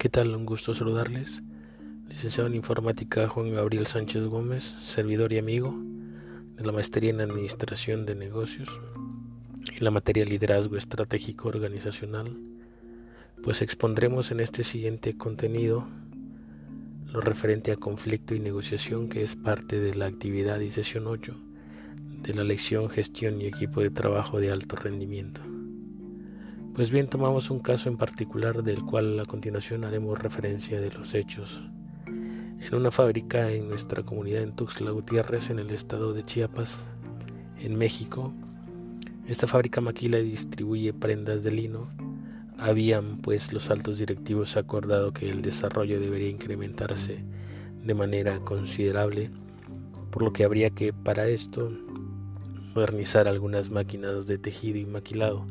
¿Qué tal? Un gusto saludarles. Licenciado en Informática Juan Gabriel Sánchez Gómez, servidor y amigo de la Maestría en Administración de Negocios y la materia Liderazgo Estratégico Organizacional. Pues expondremos en este siguiente contenido lo referente a conflicto y negociación que es parte de la actividad y sesión 8 de la lección Gestión y Equipo de Trabajo de Alto Rendimiento. Pues bien, tomamos un caso en particular del cual a continuación haremos referencia de los hechos. En una fábrica en nuestra comunidad en Tuxtla Gutiérrez, en el estado de Chiapas, en México, esta fábrica maquila y distribuye prendas de lino. Habían pues los altos directivos acordado que el desarrollo debería incrementarse de manera considerable, por lo que habría que para esto modernizar algunas máquinas de tejido y maquilado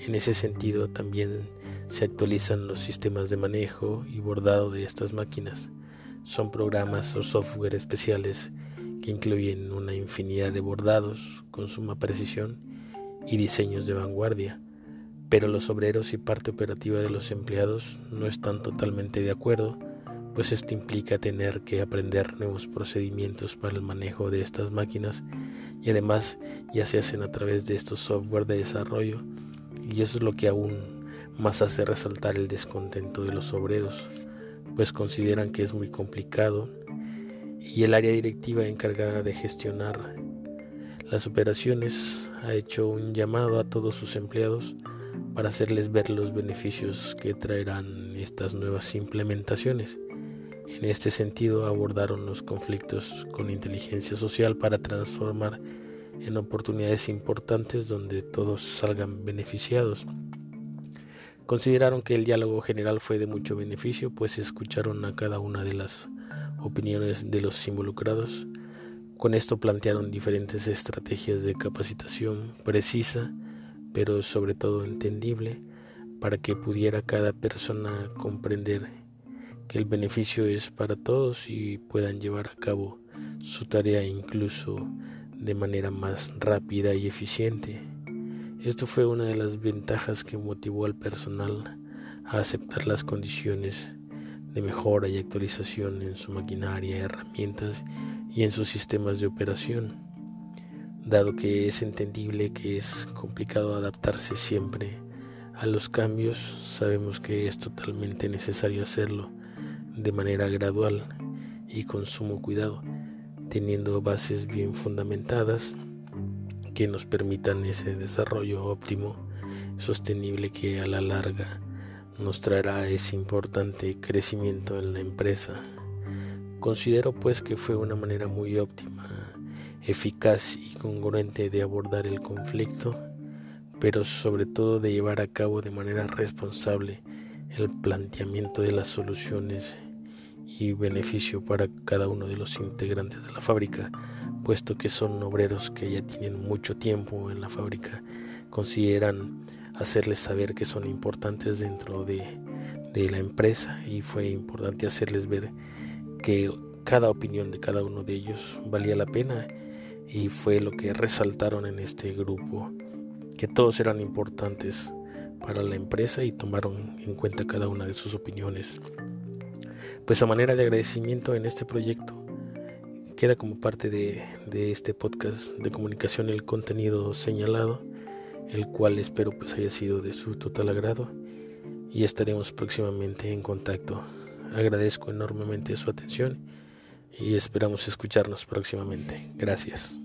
en ese sentido también se actualizan los sistemas de manejo y bordado de estas máquinas. Son programas o software especiales que incluyen una infinidad de bordados con suma precisión y diseños de vanguardia, pero los obreros y parte operativa de los empleados no están totalmente de acuerdo, pues esto implica tener que aprender nuevos procedimientos para el manejo de estas máquinas y además ya se hacen a través de estos software de desarrollo y eso es lo que aún más hace resaltar el descontento de los obreros, pues consideran que es muy complicado y el área directiva encargada de gestionar las operaciones ha hecho un llamado a todos sus empleados para hacerles ver los beneficios que traerán estas nuevas implementaciones. En este sentido abordaron los conflictos con inteligencia social para transformar en oportunidades importantes donde todos salgan beneficiados. Consideraron que el diálogo general fue de mucho beneficio, pues escucharon a cada una de las opiniones de los involucrados. Con esto plantearon diferentes estrategias de capacitación precisa, pero sobre todo entendible, para que pudiera cada persona comprender que el beneficio es para todos y puedan llevar a cabo su tarea incluso de manera más rápida y eficiente. Esto fue una de las ventajas que motivó al personal a aceptar las condiciones de mejora y actualización en su maquinaria, herramientas y en sus sistemas de operación. Dado que es entendible que es complicado adaptarse siempre a los cambios, sabemos que es totalmente necesario hacerlo de manera gradual y con sumo cuidado teniendo bases bien fundamentadas que nos permitan ese desarrollo óptimo, sostenible que a la larga nos traerá ese importante crecimiento en la empresa. Considero pues que fue una manera muy óptima, eficaz y congruente de abordar el conflicto, pero sobre todo de llevar a cabo de manera responsable el planteamiento de las soluciones y beneficio para cada uno de los integrantes de la fábrica, puesto que son obreros que ya tienen mucho tiempo en la fábrica, consideran hacerles saber que son importantes dentro de, de la empresa y fue importante hacerles ver que cada opinión de cada uno de ellos valía la pena y fue lo que resaltaron en este grupo, que todos eran importantes para la empresa y tomaron en cuenta cada una de sus opiniones. Pues a manera de agradecimiento en este proyecto queda como parte de, de este podcast de comunicación el contenido señalado, el cual espero pues haya sido de su total agrado y estaremos próximamente en contacto. Agradezco enormemente su atención y esperamos escucharnos próximamente. Gracias.